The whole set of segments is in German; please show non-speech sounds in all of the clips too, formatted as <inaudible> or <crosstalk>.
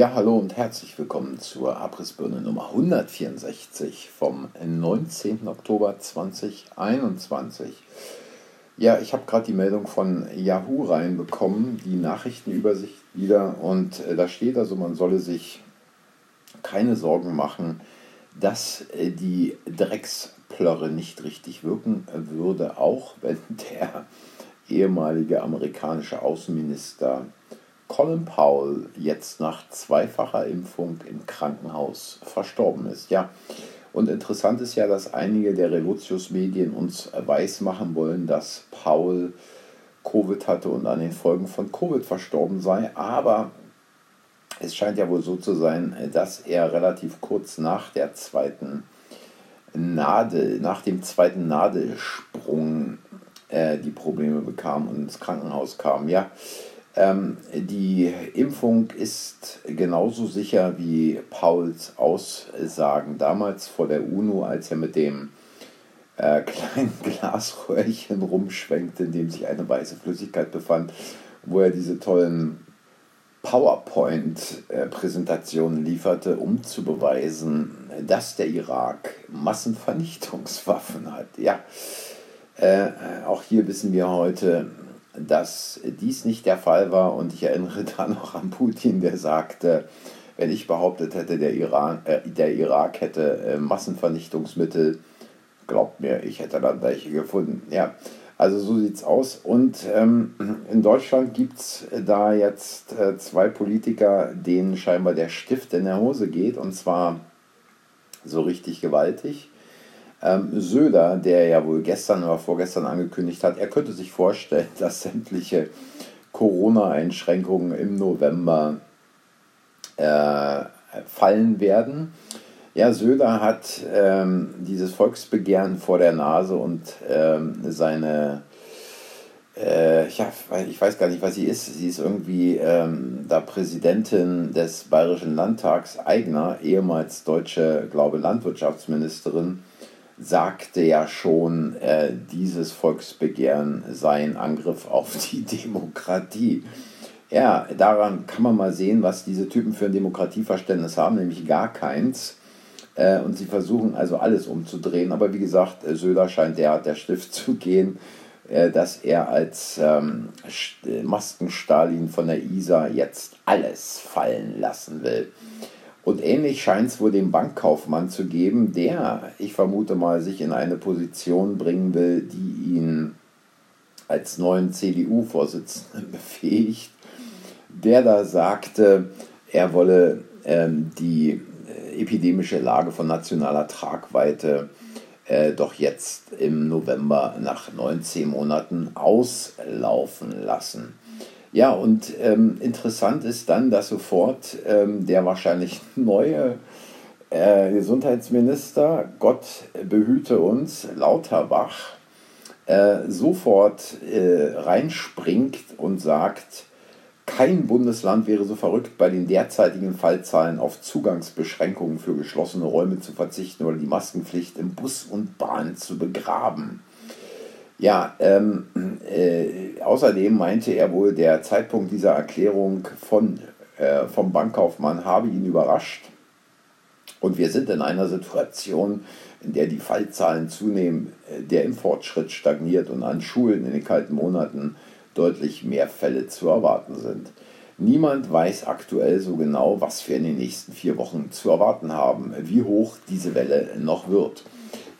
Ja, hallo und herzlich willkommen zur Abrissbirne Nummer 164 vom 19. Oktober 2021. Ja, ich habe gerade die Meldung von Yahoo reinbekommen, die Nachrichtenübersicht wieder, und äh, da steht also, man solle sich keine Sorgen machen, dass äh, die Drecksplörre nicht richtig wirken würde, auch wenn <laughs> der ehemalige amerikanische Außenminister Colin Powell jetzt nach zweifacher Impfung im Krankenhaus verstorben ist. Ja, und interessant ist ja, dass einige der Relotius-Medien uns weismachen wollen, dass Powell Covid hatte und an den Folgen von Covid verstorben sei. Aber es scheint ja wohl so zu sein, dass er relativ kurz nach der zweiten Nadel, nach dem zweiten Nadelsprung äh, die Probleme bekam und ins Krankenhaus kam. Ja, ähm, die Impfung ist genauso sicher wie Pauls Aussagen damals vor der UNO, als er mit dem äh, <laughs> kleinen Glasröhrchen rumschwenkte, in dem sich eine weiße Flüssigkeit befand, wo er diese tollen PowerPoint-Präsentationen lieferte, um zu beweisen, dass der Irak Massenvernichtungswaffen hat. Ja, äh, auch hier wissen wir heute, dass dies nicht der Fall war. Und ich erinnere <laughs> da noch an Putin, der sagte, wenn ich behauptet hätte, der, Iran, äh, der Irak hätte äh, Massenvernichtungsmittel, glaubt mir, ich hätte dann welche gefunden. Ja, also so sieht es aus. Und ähm, in Deutschland gibt es da jetzt äh, zwei Politiker, denen scheinbar der Stift in der Hose geht, und zwar so richtig gewaltig. Ähm, Söder, der ja wohl gestern oder vorgestern angekündigt hat, er könnte sich vorstellen, <laughs> dass sämtliche Corona-Einschränkungen im November äh, fallen werden. Ja, Söder hat ähm, dieses Volksbegehren vor der Nase und ähm, seine, äh, ja, ich weiß gar nicht, was sie ist. Sie ist irgendwie ähm, da Präsidentin des Bayerischen Landtags, Eigner, ehemals deutsche, glaube Landwirtschaftsministerin sagte ja schon, äh, dieses Volksbegehren sei ein Angriff auf die <laughs> Demokratie. Ja, daran kann man mal sehen, was diese Typen für ein Demokratieverständnis haben, nämlich gar keins. Äh, und sie versuchen also alles umzudrehen. Aber wie gesagt, äh, Söder scheint derart der Stift <laughs> zu gehen, äh, dass er als ähm, Maskenstalin von der ISA jetzt alles fallen lassen will. Und ähnlich scheint es wohl dem Bankkaufmann zu geben, der, ich vermute mal, sich in eine Position bringen will, die ihn als neuen CDU-Vorsitzenden <laughs> befähigt, der da sagte, er wolle ähm, die äh, epidemische Lage von nationaler Tragweite äh, doch jetzt im November nach 19 Monaten auslaufen lassen. Ja, und ähm, interessant ist dann, dass sofort ähm, der wahrscheinlich <laughs> neue äh, Gesundheitsminister, Gott behüte uns, Lauterbach, äh, sofort äh, reinspringt und sagt, kein Bundesland wäre so verrückt, bei den derzeitigen Fallzahlen auf Zugangsbeschränkungen für geschlossene Räume zu verzichten oder die Maskenpflicht im Bus und Bahn zu begraben. Ja, ähm, äh, außerdem meinte er wohl, der Zeitpunkt dieser Erklärung von, äh, vom Bankkaufmann habe ihn überrascht. Und wir sind in einer Situation, in der die Fallzahlen zunehmen, äh, der Importschritt stagniert und an Schulen in den kalten Monaten deutlich mehr Fälle zu erwarten sind. Niemand weiß aktuell so genau, was wir in den nächsten vier Wochen zu erwarten haben, wie hoch diese Welle noch wird.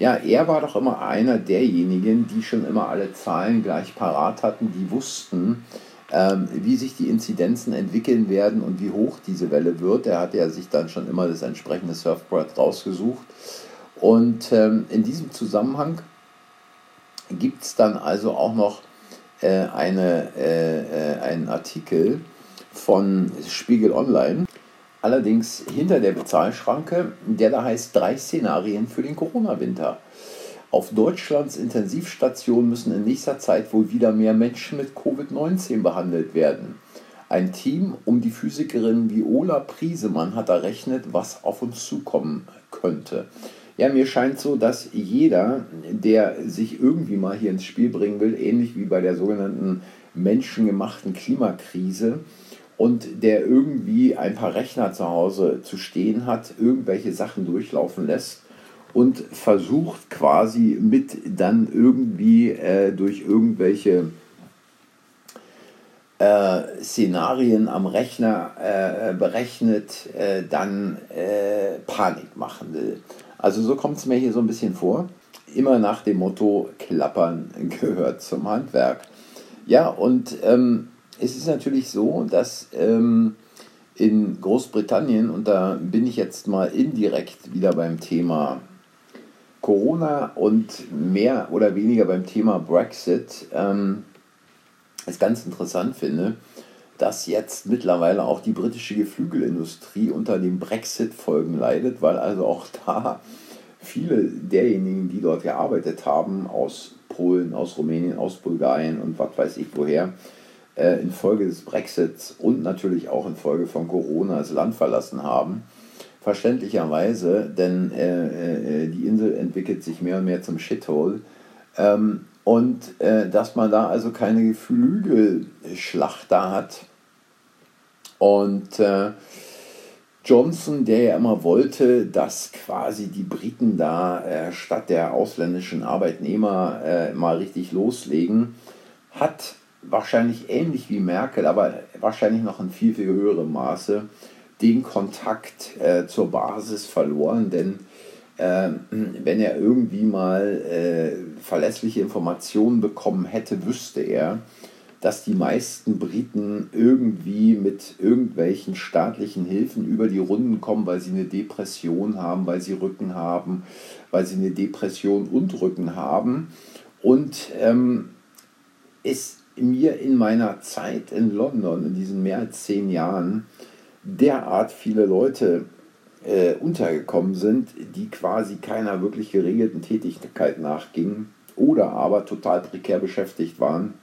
Ja, er war doch immer einer derjenigen, die schon immer alle Zahlen gleich parat hatten, die wussten, ähm, wie sich die Inzidenzen entwickeln werden und wie hoch diese Welle wird. Er hatte ja sich dann schon immer das entsprechende Surfboard rausgesucht. Und ähm, in diesem Zusammenhang gibt es dann also auch noch äh, eine, äh, äh, einen Artikel von Spiegel Online. Allerdings hinter der Bezahlschranke, der da heißt drei Szenarien für den Corona-Winter. Auf Deutschlands Intensivstationen müssen in nächster Zeit wohl wieder mehr Menschen mit Covid-19 behandelt werden. Ein Team um die Physikerin Viola Priesemann hat errechnet, was auf uns zukommen könnte. Ja, mir scheint so, dass jeder, der sich irgendwie mal hier ins Spiel bringen will, ähnlich wie bei der sogenannten menschengemachten Klimakrise, und der irgendwie ein paar Rechner zu Hause zu stehen hat, irgendwelche Sachen durchlaufen lässt und versucht quasi mit dann irgendwie äh, durch irgendwelche äh, Szenarien am Rechner äh, berechnet, äh, dann äh, Panik machen will. Also so kommt es mir hier so ein bisschen vor. Immer nach dem Motto, Klappern <laughs> gehört zum Handwerk. Ja, und ähm, es ist natürlich so, dass ähm, in Großbritannien, und da bin ich jetzt mal indirekt wieder beim Thema Corona und mehr oder weniger beim Thema Brexit, ähm, es ganz interessant finde, dass jetzt mittlerweile auch die britische Geflügelindustrie unter den Brexit-Folgen leidet, weil also auch <laughs> da viele derjenigen, die dort gearbeitet haben, aus Polen, aus Rumänien, aus Bulgarien und was weiß ich woher, äh, infolge des Brexits und natürlich auch infolge von Corona das Land verlassen haben. Verständlicherweise, denn äh, äh, die Insel entwickelt sich mehr und mehr zum Shithole. Ähm, und äh, dass man da also keine Geflügelschlacht da hat. Und äh, Johnson, der ja immer wollte, dass quasi die Briten da äh, statt der ausländischen Arbeitnehmer äh, mal richtig loslegen, hat wahrscheinlich ähnlich wie Merkel, aber wahrscheinlich noch in viel, viel höherem Maße den Kontakt äh, zur Basis verloren, denn äh, wenn er irgendwie mal äh, verlässliche Informationen bekommen hätte, wüsste er, dass die meisten Briten irgendwie mit irgendwelchen staatlichen Hilfen über die Runden kommen, weil sie eine Depression haben, weil sie Rücken haben, weil sie eine Depression und Rücken haben. Und ähm, es mir in meiner Zeit in London, in diesen mehr als zehn Jahren, derart viele Leute äh, untergekommen sind, die quasi keiner wirklich geregelten Tätigkeit nachgingen oder aber total prekär beschäftigt waren,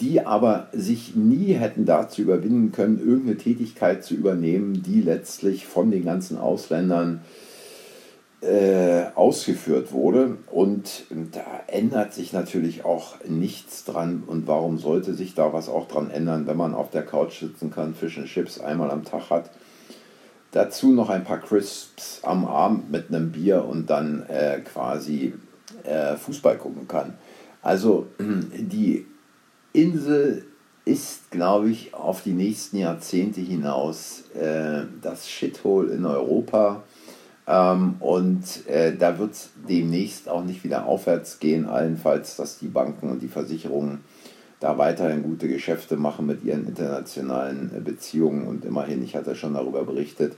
die aber sich nie hätten dazu überwinden können, irgendeine Tätigkeit zu übernehmen, die letztlich von den ganzen Ausländern äh, ausgeführt wurde. Und da ändert sich natürlich auch nichts dran. Und warum sollte sich da was auch dran ändern, wenn man auf der Couch sitzen kann, Fish and Chips einmal am Tag hat? Dazu noch ein paar Crisps am Abend mit einem Bier und dann äh, quasi äh, Fußball gucken kann. Also <clears throat> die Insel ist, glaube ich, auf die nächsten Jahrzehnte hinaus äh, das Shithole in Europa ähm, und äh, da wird es demnächst auch nicht wieder aufwärts gehen, allenfalls, dass die Banken und die Versicherungen da weiterhin gute Geschäfte machen mit ihren internationalen äh, Beziehungen. Und immerhin, ich hatte schon darüber berichtet,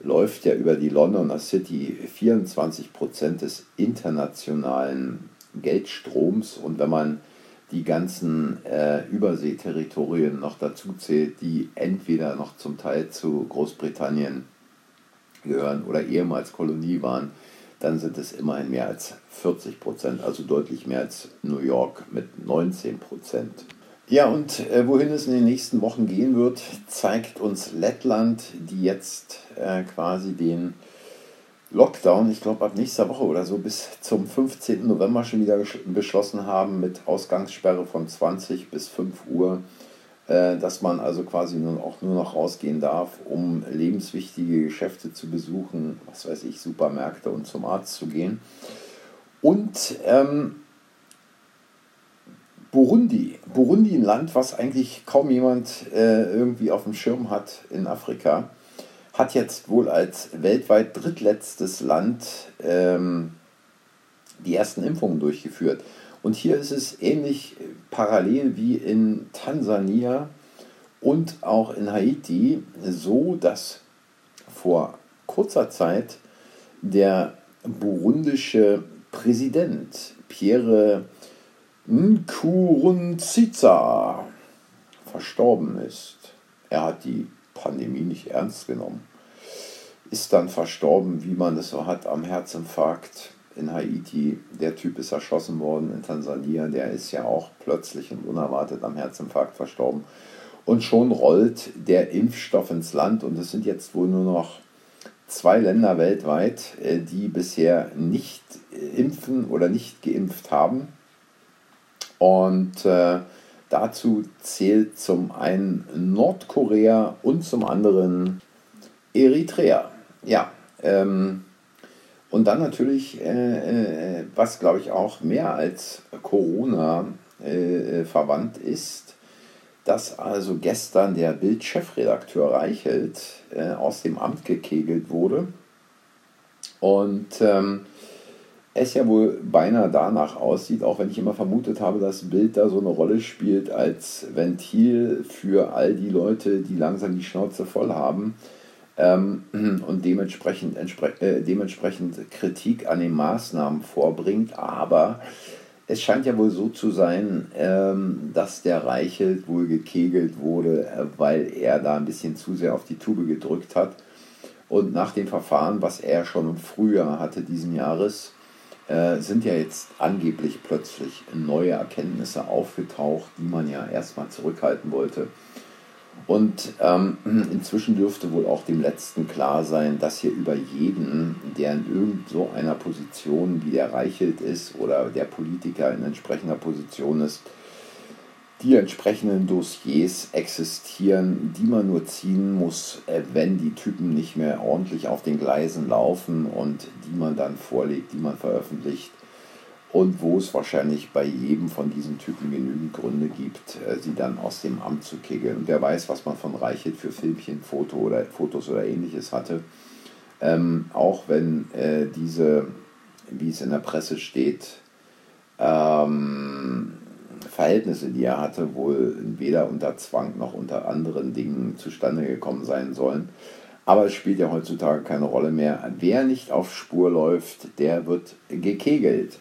läuft ja über die Londoner City 24 Prozent des internationalen Geldstroms. Und wenn man die ganzen äh, Überseeterritorien noch dazu zählt, die entweder noch zum Teil zu Großbritannien gehören oder ehemals Kolonie waren, dann sind es immerhin mehr als 40 Prozent, also deutlich mehr als New York mit 19 Prozent. Ja, und äh, wohin es in den nächsten Wochen gehen wird, zeigt uns Lettland, die jetzt äh, quasi den Lockdown, ich glaube ab nächster Woche oder so, bis zum 15. November schon wieder beschlossen haben mit Ausgangssperre von 20 bis 5 Uhr dass man also quasi nun auch nur noch rausgehen darf, um lebenswichtige Geschäfte zu besuchen, was weiß ich, Supermärkte und zum Arzt zu gehen. Und ähm, Burundi, Burundi, ein Land, was eigentlich kaum jemand äh, irgendwie auf dem Schirm hat in Afrika, hat jetzt wohl als weltweit drittletztes Land ähm, die ersten Impfungen durchgeführt. Und hier ist es ähnlich äh, parallel wie in Tansania und auch in Haiti so, dass vor kurzer Zeit der burundische Präsident Pierre Nkurunziza verstorben ist. Er hat die Pandemie nicht ernst genommen, ist dann verstorben, wie man es so hat, am Herzinfarkt in Haiti, der Typ ist erschossen worden in Tansania, der ist ja auch plötzlich und unerwartet am Herzinfarkt verstorben. Und schon rollt der Impfstoff ins Land und es sind jetzt wohl nur noch zwei Länder weltweit, äh, die bisher nicht impfen oder nicht geimpft haben. Und äh, Dazu zählt zum einen Nordkorea und zum anderen Eritrea. Ja, ähm, und dann natürlich, äh, äh, was glaube ich auch mehr als Corona äh, verwandt ist, dass also gestern der Bild-Chefredakteur Reichelt äh, aus dem Amt gekegelt wurde. Und ähm, es ja wohl beinahe danach aussieht, auch wenn ich immer vermutet habe, dass Bild da so eine Rolle spielt als Ventil für all die Leute, die langsam die Schnauze voll haben ähm, <clears throat> und dementsprechend, äh, dementsprechend Kritik an den Maßnahmen vorbringt. Aber es scheint ja wohl so zu sein, ähm, dass der Reichelt wohl gekegelt wurde, äh, weil er da ein bisschen zu sehr auf die Tube gedrückt hat. Und nach dem Verfahren, was er schon im Frühjahr hatte diesen Jahres, äh, sind ja jetzt angeblich plötzlich neue Erkenntnisse aufgetaucht, die man ja erstmal zurückhalten wollte. Und ähm, <clears throat> inzwischen dürfte wohl auch dem Letzten klar sein, dass hier über jeden, der in irgend so einer Position wie der Reichelt ist oder der Politiker in entsprechender Position ist, die entsprechenden Dossiers existieren, die man nur ziehen muss, äh, wenn die Typen nicht mehr ordentlich auf den Gleisen laufen und die man dann vorlegt, die man veröffentlicht und wo es wahrscheinlich bei jedem von diesen Typen genügend Gründe gibt, äh, sie dann aus dem Amt zu kegeln. Und wer weiß, was man von Reichelt für Filmchen, Foto oder, Fotos oder ähnliches hatte. Ähm, auch wenn äh, diese, wie es in der Presse steht, ähm, Verhältnisse, die er hatte, wohl weder unter Zwang noch unter anderen Dingen zustande gekommen sein sollen. Aber es spielt ja heutzutage keine Rolle mehr. Wer nicht auf Spur läuft, der wird gekegelt.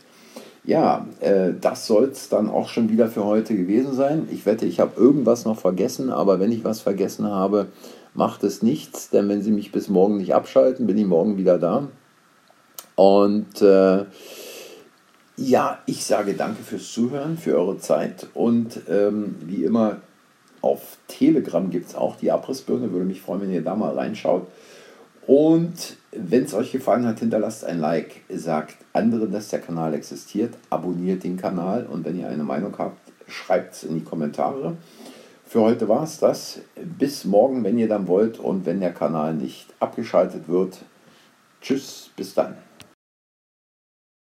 Ja, äh, das soll es dann auch schon wieder für heute gewesen sein. Ich wette, ich habe irgendwas noch vergessen, aber wenn ich was vergessen habe, macht es nichts, denn wenn Sie mich bis morgen nicht abschalten, bin ich morgen wieder da. Und äh, ja, ich sage danke fürs Zuhören, für eure Zeit und ähm, wie immer auf Telegram gibt es auch die Abrissbirne. Würde mich freuen, wenn ihr da mal reinschaut. Und wenn es euch gefallen hat, hinterlasst ein Like, sagt anderen, dass der Kanal existiert, abonniert den Kanal und wenn ihr eine Meinung habt, schreibt es in die Kommentare. Für heute war es das. Bis morgen, wenn ihr dann wollt und wenn der Kanal nicht abgeschaltet wird. Tschüss, bis dann.